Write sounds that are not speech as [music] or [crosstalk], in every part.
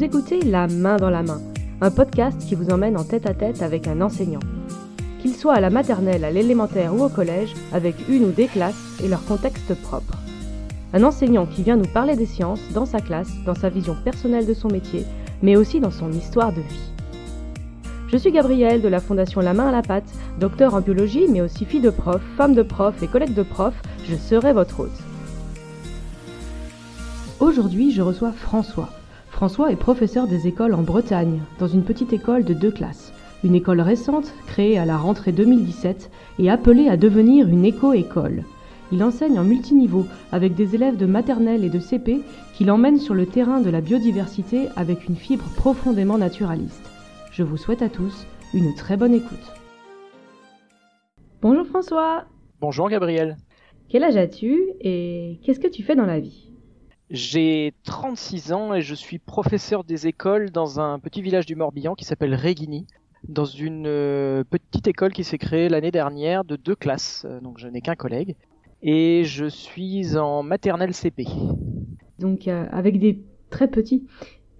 Vous écoutez La main dans la main, un podcast qui vous emmène en tête à tête avec un enseignant. Qu'il soit à la maternelle, à l'élémentaire ou au collège, avec une ou des classes et leur contexte propre. Un enseignant qui vient nous parler des sciences dans sa classe, dans sa vision personnelle de son métier, mais aussi dans son histoire de vie. Je suis Gabrielle de la Fondation La Main à la Pâte, docteur en biologie, mais aussi fille de prof, femme de prof et collègue de prof, je serai votre hôte. Aujourd'hui, je reçois François. François est professeur des écoles en Bretagne, dans une petite école de deux classes. Une école récente, créée à la rentrée 2017 et appelée à devenir une éco-école. Il enseigne en multiniveau avec des élèves de maternelle et de CP qui l'emmènent sur le terrain de la biodiversité avec une fibre profondément naturaliste. Je vous souhaite à tous une très bonne écoute. Bonjour François. Bonjour Gabriel. Quel âge as-tu et qu'est-ce que tu fais dans la vie? J'ai 36 ans et je suis professeur des écoles dans un petit village du Morbihan qui s'appelle Régini, dans une euh, petite école qui s'est créée l'année dernière de deux classes, euh, donc je n'ai qu'un collègue, et je suis en maternelle CP. Donc euh, avec des très petits.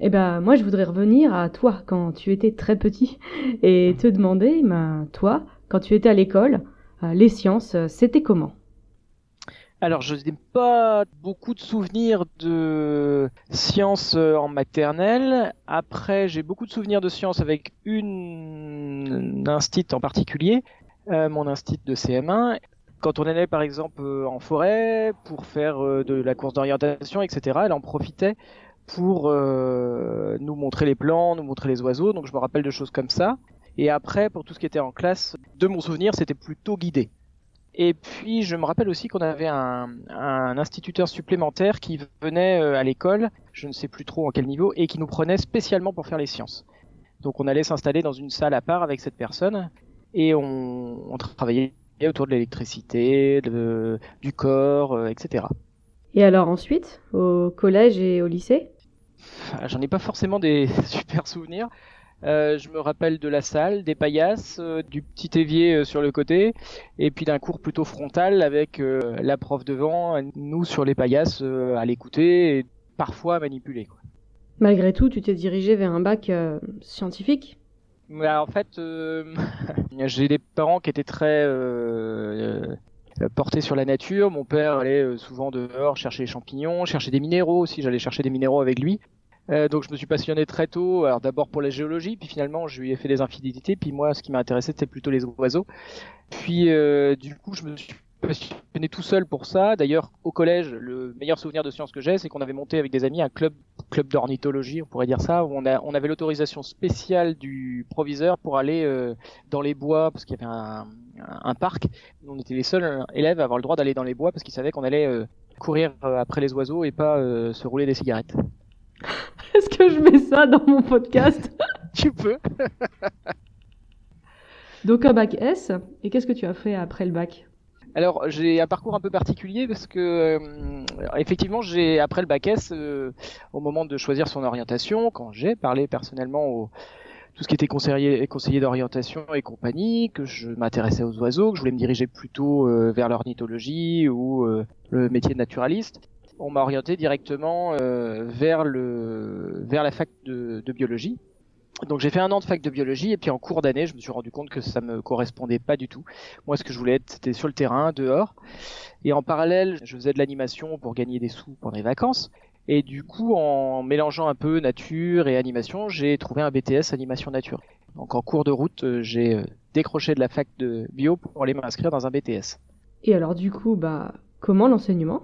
Eh ben moi je voudrais revenir à toi quand tu étais très petit et te demander, ben, toi, quand tu étais à l'école, les sciences, c'était comment? Alors je n'ai pas beaucoup de souvenirs de sciences euh, en maternelle. Après j'ai beaucoup de souvenirs de sciences avec une instit en particulier, euh, mon instit de CM1 quand on allait par exemple euh, en forêt pour faire de la course d'orientation, etc., elle en profitait pour nous montrer les plans, nous montrer les oiseaux. Donc je me rappelle de choses comme ça. Et après, pour tout ce qui était en classe, de mon souvenir, c'était plutôt guidé. Et puis je me rappelle aussi qu'on avait un, un, instituteur supplémentaire qui venait à l'école, je ne sais plus trop en quel niveau, et qui nous prenait spécialement pour faire les sciences. Donc on allait s'installer dans une salle à part avec cette personne et on, on travaillait autour de l'électricité, du corps, euh, etc. Et alors ensuite, au collège et au lycée? J'en ai pas forcément des [laughs] super souvenirs. Euh, je me rappelle de la salle, des paillasses, euh, du petit évier euh, sur le côté, et puis d'un cours plutôt frontal avec la prof devant, nous sur les paillasses à l'écouter et parfois à manipuler. Quoi. Malgré tout, tu t'es dirigé vers un bac scientifique? En fait, [laughs] j'ai des parents qui étaient très portés sur la nature. Mon père allait souvent dehors chercher les champignons, chercher des minéraux aussi. J'allais chercher des minéraux avec lui. Euh, donc je me suis passionné très tôt. Alors d'abord pour la géologie, puis finalement je lui ai fait des infidélités. Puis moi, ce qui m'intéressait, c'était plutôt les oiseaux. Puis euh, du coup, je me suis passionné tout seul pour ça. D'ailleurs, au collège, le meilleur souvenir de sciences que j'ai, c'est qu'on avait monté avec des amis un club, club d'ornithologie, on pourrait dire ça, où on, avait l'autorisation spéciale du proviseur pour aller euh, dans les bois, parce qu'il y avait un, un, parc. On était les seuls élèves à avoir le droit d'aller dans les bois, parce qu'ils savaient qu'on allait courir après les oiseaux et pas se rouler des cigarettes. [laughs] Est-ce que je mets ça dans mon podcast [laughs] Tu peux. [laughs] Donc un bac S, et qu'est-ce que tu as fait après le bac? Alors j'ai un parcours un peu particulier parce que euh, effectivement j'ai après le bac S euh, au moment de choisir son orientation quand j'ai parlé personnellement au tout ce qui était conseiller conseiller d'orientation et compagnie que je m'intéressais aux oiseaux que je voulais me diriger plutôt euh, vers l'ornithologie ou euh, le métier de naturaliste on m'a orienté directement euh, vers le vers la fac de, de biologie donc j'ai fait un an de fac de biologie et puis en cours d'année, je me suis rendu compte que ça me correspondait pas du tout. Moi, ce que je voulais être, c'était sur le terrain, dehors. Et en parallèle, je faisais de l'animation pour gagner des sous pendant les vacances. Et du coup, en mélangeant un peu nature et animation, j'ai trouvé un BTS animation nature. Donc en cours de route, j'ai décroché de la fac de bio pour aller m'inscrire dans un BTS. Et alors du coup, bah comment l'enseignement?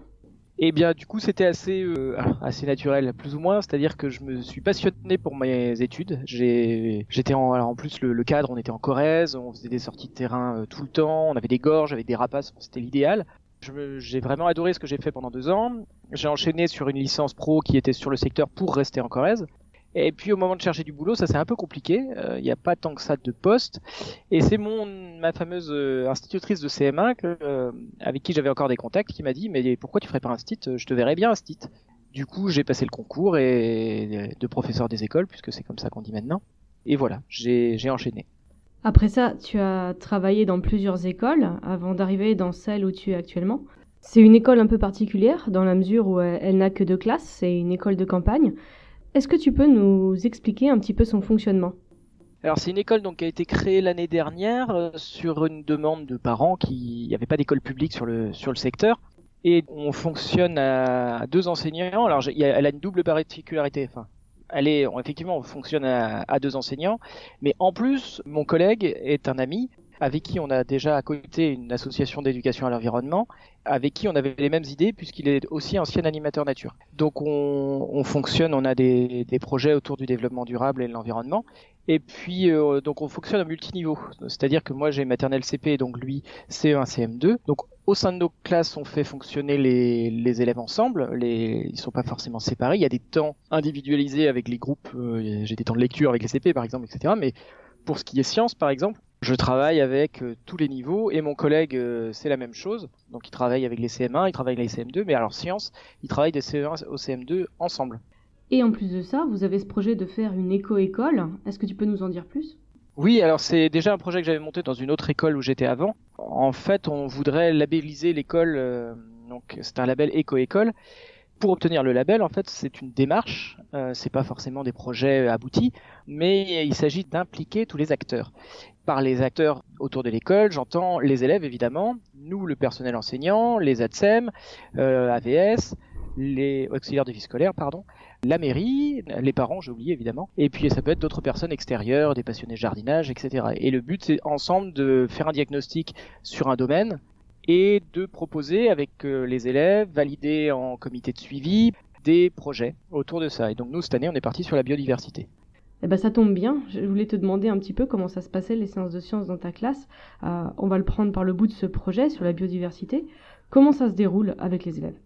Et bien, du coup, c'était assez, euh, assez naturel, plus ou moins. C'est-à-dire que je me suis passionné pour mes études. J'étais en, alors en plus le, le, cadre, on était en Corrèze, on faisait des sorties de terrain euh, tout le temps, on avait des gorges avec des rapaces, c'était l'idéal. J'ai vraiment adoré ce que j'ai fait pendant deux ans. J'ai enchaîné sur une licence pro qui était sur le secteur pour rester en Corrèze. Et puis au moment de chercher du boulot, ça c'est un peu compliqué. Il euh, n'y a pas tant que ça de poste. Et c'est mon ma fameuse euh, institutrice de CM1 que, euh, avec qui j'avais encore des contacts qui m'a dit mais pourquoi tu ferais pas un stit? Je te verrais bien un stit. Du coup, j'ai passé le concours et de professeur des écoles puisque c'est comme ça qu'on dit maintenant. Et voilà, j'ai enchaîné. Après ça, tu as travaillé dans plusieurs écoles avant d'arriver dans celle où tu es actuellement. C'est une école un peu particulière dans la mesure où elle n'a que deux classes, c'est une école de campagne. Est-ce que tu peux nous expliquer un petit peu son fonctionnement? Alors c'est une école donc qui a été créée l'année dernière euh, sur une demande de parents qui n'y avait pas d'école publique sur le sur le secteur et on fonctionne à deux enseignants. Alors elle a une double particularité. Enfin, elle est effectivement on fonctionne à, à, deux enseignants, mais en plus mon collègue est un ami avec qui on a déjà à côté une association d'éducation à l'environnement, avec qui on avait les mêmes idées puisqu'il est aussi ancien animateur nature. Donc on, on fonctionne, on a des, projets autour du développement durable et de l'environnement. Et puis euh, donc on fonctionne à multiniveau, c'est-à-dire que moi j'ai maternelle CP, donc lui CE1, CM2. Donc au sein de nos classes, on fait fonctionner les, élèves ensemble. Les, ils sont pas forcément séparés. Il y a des temps individualisés avec les groupes. Euh, j'ai des temps de lecture avec les CP par exemple, etc. Mais pour ce qui est sciences, par exemple, je travaille avec euh, tous les niveaux et mon collègue, euh, c'est la même chose. Donc il travaille avec les CM1, il travaille avec les CM2, mais alors sciences, il travaille des CE1 au CM2 ensemble. Et en plus de ça, vous avez ce projet de faire une éco-école. Est-ce que tu peux nous en dire plus? Oui, alors c'est déjà un projet que j'avais monté dans une autre école où j'étais avant. En fait, on voudrait labelliser l'école, euh, donc c'est un label éco-école. Pour obtenir le label, en fait, c'est une démarche. Euh, c'est pas forcément des projets aboutis, mais il s'agit d'impliquer tous les acteurs par les acteurs autour de l'école, j'entends les élèves évidemment, nous le personnel enseignant, les ADSEM, euh, AVS, les auxiliaires de vie scolaire, pardon, la mairie, les parents, j'ai oublié évidemment, et puis ça peut être d'autres personnes extérieures, des passionnés de jardinage, etc. Et le but c'est ensemble de faire un diagnostic sur un domaine et de proposer avec euh, les élèves, valider en comité de suivi, des projets autour de ça. Et donc nous cette année on est parti sur la biodiversité. Eh ben, ça tombe bien. Je voulais te demander un petit peu comment ça se passait les séances de sciences dans ta classe. Euh, on va le prendre par le bout de ce projet sur la biodiversité. Comment ça se déroule avec les élèves?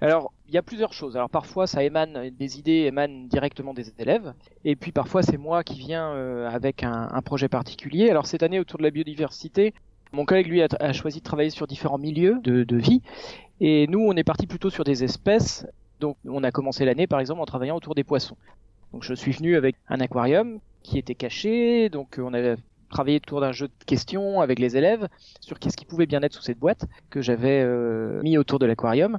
Alors, il y a plusieurs choses. Alors parfois, ça émane, des idées émanent directement des élèves, et puis parfois c'est moi qui viens euh, avec un, projet particulier. Alors cette année, autour de la biodiversité, mon collègue lui a, choisi de travailler sur différents milieux de, de, vie, et nous, on est parti plutôt sur des espèces. Donc, on a commencé l'année, par exemple, en travaillant autour des poissons. Donc je suis venu avec un aquarium qui était caché, donc euh, on avait travaillé autour d'un jeu de questions avec les élèves sur qu'est-ce qui pouvait bien être sous cette boîte que j'avais euh, mis autour de l'aquarium.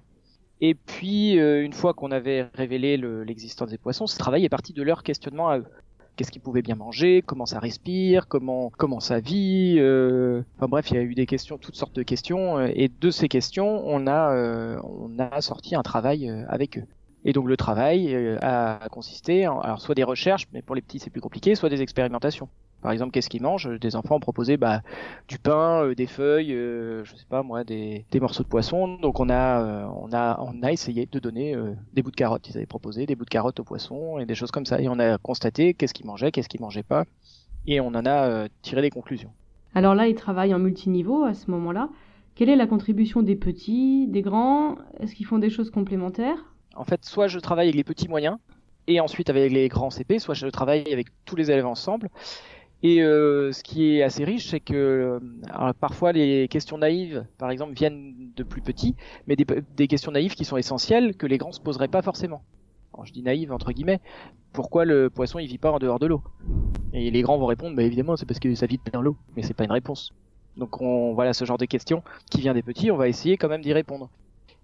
Et puis, euh, une fois qu'on avait révélé l'existence des poissons, ce travail est parti de leur questionnement à eux. Qu'est-ce qu'ils pouvaient bien manger, comment ça respire, comment comment ça vit. Euh... Enfin bref, il y a eu des questions, toutes sortes de questions. Et de ces questions, on a on a sorti un travail avec eux. Et donc le travail euh, a consisté en alors soit des recherches, mais pour les petits c'est plus compliqué, soit des expérimentations. Par exemple, qu'est-ce qu'ils mangent? Des enfants ont proposé bah, du pain, euh, des feuilles, euh, je sais pas moi, des, morceaux de poisson. Donc on a, on a, on a essayé de donner des bouts de carottes. Ils avaient proposé des bouts de carottes aux poissons et des choses comme ça. Et on a constaté qu'est-ce qu'ils mangeaient, qu'est-ce qu'ils mangeaient pas, et on en a tiré des conclusions. Alors là, ils travaillent en multiniveau à ce moment-là. Quelle est la contribution des petits, des grands? Est-ce qu'ils font des choses complémentaires? En fait, soit je travaille avec les petits moyens et ensuite avec les grands CP, soit je travaille avec tous les élèves ensemble. Et euh, ce qui est assez riche, c'est que euh, parfois les questions naïves, par exemple, viennent de plus petits, mais des, questions naïves qui sont essentielles que les grands se poseraient pas forcément. Je dis naïve entre guillemets. Pourquoi le poisson il vit pas en dehors de l'eau? Et les grands vont répondre, bah évidemment, c'est parce que ça vit dans l'eau, mais c'est pas une réponse. Donc on voilà ce genre de questions qui vient des petits, on va essayer quand même d'y répondre.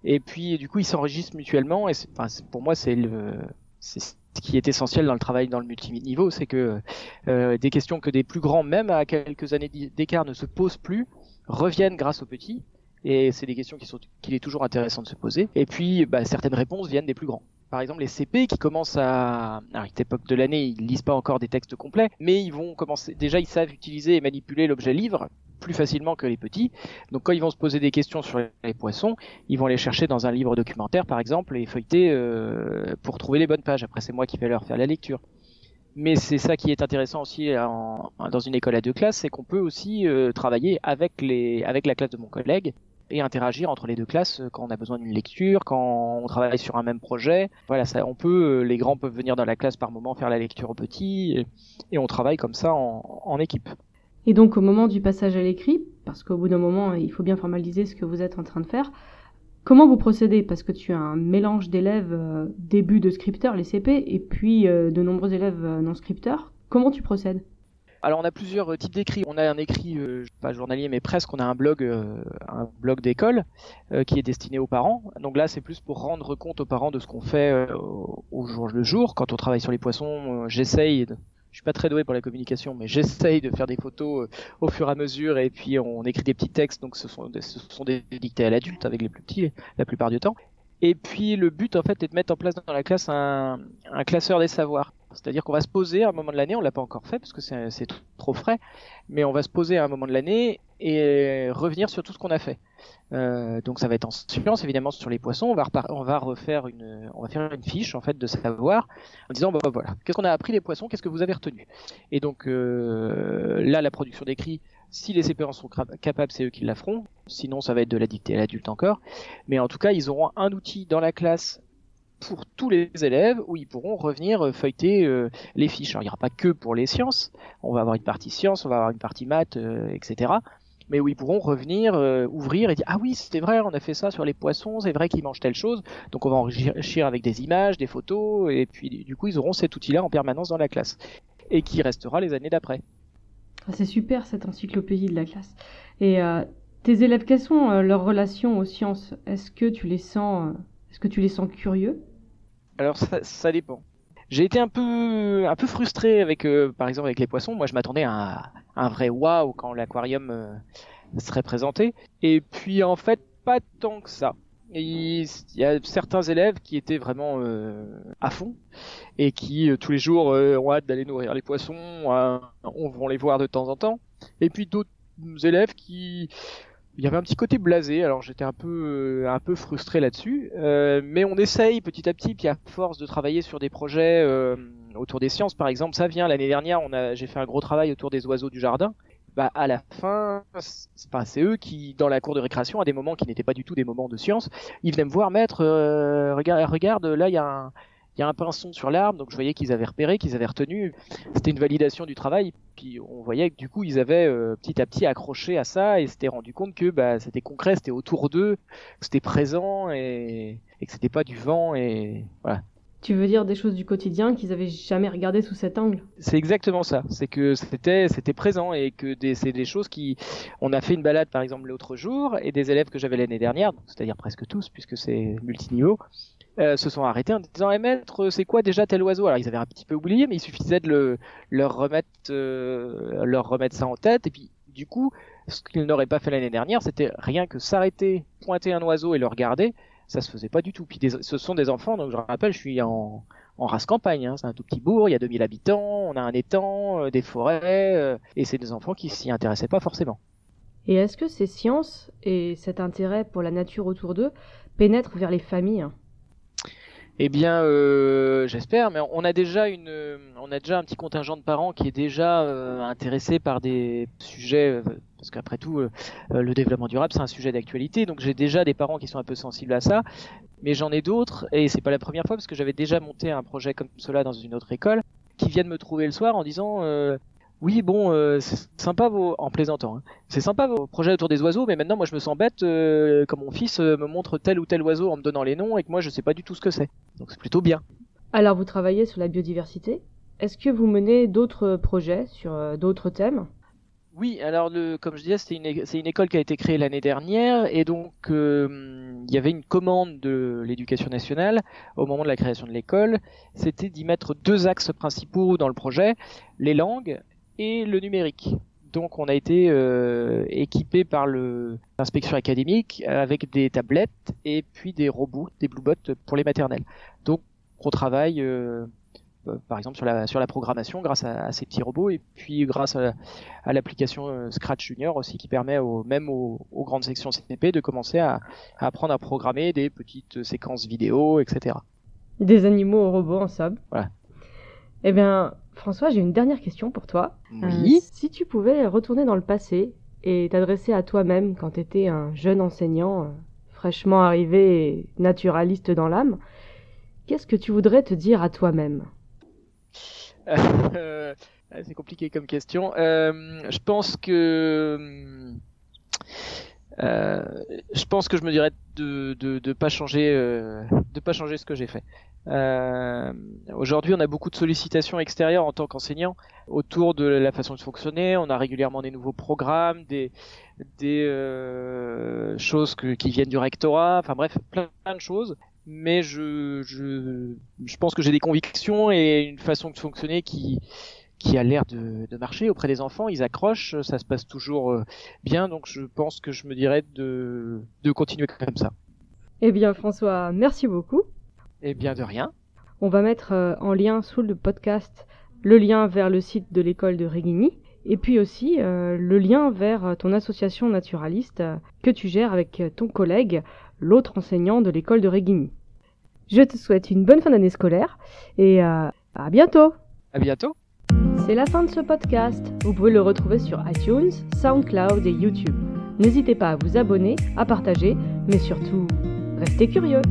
Et puis du coup, ils s'enregistrent mutuellement. Et enfin, pour moi, c'est le c'est ce qui est essentiel dans le travail dans le multiniveau, c'est que euh, des questions que des plus grands, même à quelques années d'écart, ne se posent plus, reviennent grâce aux petits. Et c'est des questions qui sont qu'il est toujours intéressant de se poser. Et puis, bah, certaines réponses viennent des plus grands. Par exemple, les CP qui commencent à, à cette époque de l'année, ils lisent pas encore des textes complets, mais ils vont commencer. Déjà, ils savent utiliser et manipuler l'objet livre plus facilement que les petits. Donc quand ils vont se poser des questions sur les poissons, ils vont les chercher dans un livre documentaire par exemple et feuilleter euh, pour trouver les bonnes pages. Après c'est moi qui vais leur faire la lecture. Mais c'est ça qui est intéressant aussi dans une école à deux classes, c'est qu'on peut aussi euh, travailler avec les avec la classe de mon collègue et interagir entre les deux classes quand on a besoin d'une lecture, quand on travaille sur un même projet. Voilà, ça, on peut, les grands peuvent venir dans la classe par moment faire la lecture aux petits, et, on travaille comme ça en équipe. Et donc au moment du passage à l'écrit, parce qu'au bout d'un moment, il faut bien formaliser ce que vous êtes en train de faire, comment vous procédez? Parce que tu as un mélange d'élèves euh, début de scripteurs, les CP, et puis euh, de nombreux élèves euh, non scripteurs. Comment tu procèdes? Alors on a plusieurs types d'écrits. On a un écrit pas journalier mais presque. On a un blog, un blog d'école qui est destiné aux parents. Donc là c'est plus pour rendre compte aux parents de ce qu'on fait au jour le jour. Quand on travaille sur les poissons, j'essaye je suis pas très doué pour la communication, mais j'essaye de faire des photos euh, au fur et à mesure et puis on écrit des petits textes, donc ce sont, ce sont des dictées à l'adulte avec les plus petits la plupart du temps. Et puis le but en fait est de mettre en place dans la classe un, un classeur des savoirs. C'est-à-dire qu'on va se poser à un moment de l'année, on l'a pas encore fait parce que c'est trop frais, mais on va se poser à un moment de l'année et revenir sur tout ce qu'on a fait. Euh, donc ça va être en science évidemment sur les poissons. On va, refaire une, on va faire une fiche en fait de savoir en disant bah, voilà qu'est-ce qu'on a appris des poissons, qu'est-ce que vous avez retenu. Et donc euh, là la production d'écrit, si les CP sont capables, c'est eux qui la feront. Sinon ça va être de la dictée à l'adulte encore. Mais en tout cas ils auront un outil dans la classe pour tous les élèves où ils pourront revenir feuilleter euh, les fiches. Alors il n'y aura pas que pour les sciences, on va avoir une partie sciences, on va avoir une partie maths, euh, etc mais où ils pourront revenir, euh, ouvrir et dire ah oui c'était vrai, on a fait ça sur les poissons, c'est vrai qu'ils mangent telle chose, donc on va enrichir avec des images, des photos, et puis du coup ils auront cet outil-là en permanence dans la classe, et qui restera les années d'après. Ah, c'est super cette encyclopédie de la classe. Et euh, tes élèves, quelles sont euh, leurs relations aux sciences? Est-ce que tu les sens, est-ce que tu les sens curieux? Alors ça, ça dépend. J'ai été un peu un peu frustré avec euh, par exemple avec les poissons. Moi je m'attendais à, un vrai waouh quand l'aquarium euh, serait présenté. Et puis en fait pas tant que ça. Il y a certains élèves qui étaient vraiment euh, à fond et qui tous les jours ont hâte d'aller nourrir les poissons on va les voir de temps en temps. Et puis d'autres élèves qui il y avait un petit côté blasé, alors j'étais un peu euh, un peu frustré là-dessus, euh, mais on essaye petit à petit, puis à force de travailler sur des projets euh, autour des sciences, par exemple, ça vient l'année dernière, on a j'ai fait un gros travail autour des oiseaux du jardin. Bah à la fin, c'est eux qui dans la cour de récréation à des moments qui n'étaient pas du tout des moments de science, ils venaient me voir maître, regarde, regarde, là il y a un il y a un pinson sur l'arbre, donc je voyais qu'ils avaient repéré, qu'ils avaient retenu. C'était une validation du travail. Puis on voyait que du coup ils avaient euh, petit à petit accroché à ça et s'étaient rendu compte que bah, c'était concret, c'était autour d'eux, que c'était présent et, et que c'était pas du vent et voilà. Tu veux dire des choses du quotidien qu'ils avaient jamais regardé sous cet angle? C'est exactement ça. C'est que c'était c'était présent et que c'est des choses qui. On a fait une balade par exemple l'autre jour et des élèves que j'avais l'année dernière, c'est-à-dire presque tous puisque c'est multiniveau, euh, se sont arrêtés en disant eh maître c'est quoi déjà tel oiseau? Alors ils avaient un petit peu oublié mais il suffisait de le, leur remettre euh, leur remettre ça en tête et puis du coup ce qu'ils n'auraient pas fait l'année dernière c'était rien que s'arrêter pointer un oiseau et le regarder ça se faisait pas du tout puis ce sont des enfants donc je rappelle je suis en en race campagne, hein. c'est un tout petit bourg, il y a 2000 habitants, on a un étang, euh, des forêts, et c'est des enfants qui s'y intéressaient pas forcément. Et est-ce que ces sciences et cet intérêt pour la nature autour d'eux pénètrent vers les familles? Eh bien, euh, j'espère, mais on a déjà une, on a déjà un petit contingent de parents qui est déjà euh, intéressé par des sujets, euh, parce qu'après tout, le développement durable c'est un sujet d'actualité, donc j'ai déjà des parents qui sont un peu sensibles à ça, mais j'en ai d'autres, et c'est pas la première fois parce que j'avais déjà monté un projet comme cela dans une autre école, qui viennent me trouver le soir en disant oui, bon, euh, c'est sympa vos, en plaisantant, hein. c'est sympa vos projets autour des oiseaux, mais maintenant moi je me sens bête euh, quand mon fils euh, me montre tel ou tel oiseau en me donnant les noms et que moi je sais pas du tout ce que c'est. Donc c'est plutôt bien. Alors vous travaillez sur la biodiversité. Est-ce que vous menez d'autres projets sur d'autres thèmes? Oui, alors le, comme je disais, c'est une, c'est une école qui a été créée l'année dernière et donc il y avait une commande de l'éducation nationale au moment de la création de l'école, c'était d'y mettre deux axes principaux dans le projet, les langues et le numérique. Donc on a été euh, équipé par l'inspection académique avec des tablettes et puis des robots, des bluebots pour les maternelles. Donc on travaille euh, euh, par exemple sur la, sur la programmation grâce à, ces petits robots et puis grâce à, l'application Scratch Junior aussi qui permet au, même aux, grandes sections CNP de commencer à, à, apprendre à programmer des petites séquences vidéo, etc. Des animaux au robot en somme. Voilà. Eh bien, François, j'ai une dernière question pour toi. Oui. Euh, si tu pouvais retourner dans le passé et t'adresser à toi-même quand tu étais un jeune enseignant euh, fraîchement arrivé et naturaliste dans l'âme, qu'est-ce que tu voudrais te dire à toi-même? Euh, [laughs] C'est compliqué comme question. je pense que euh, je pense que je me dirais de de, de pas changer euh, de pas changer ce que j'ai fait. Euh, Aujourd'hui, on a beaucoup de sollicitations extérieures en tant qu'enseignant autour de la façon de fonctionner. On a régulièrement des nouveaux programmes, des des euh, choses que, qui viennent du rectorat. Enfin bref, plein, plein de choses. Mais je je je pense que j'ai des convictions et une façon de fonctionner qui qui a l'air de, de, marcher auprès des enfants. Ils accrochent, ça se passe toujours euh, bien, donc je pense que je me dirais de, de continuer comme ça. Eh bien François, merci beaucoup. Eh bien de rien. On va mettre euh, en lien sous le podcast le lien vers le site de l'école de Régigny et puis aussi euh, le lien vers ton association naturaliste que tu gères avec ton collègue, l'autre enseignant de l'école de Régigny. Je te souhaite une bonne fin d'année scolaire et à bientôt. À bientôt. C'est la fin de ce podcast. Vous pouvez le retrouver sur iTunes, SoundCloud et YouTube. N'hésitez pas à vous abonner, à partager, mais surtout, restez curieux.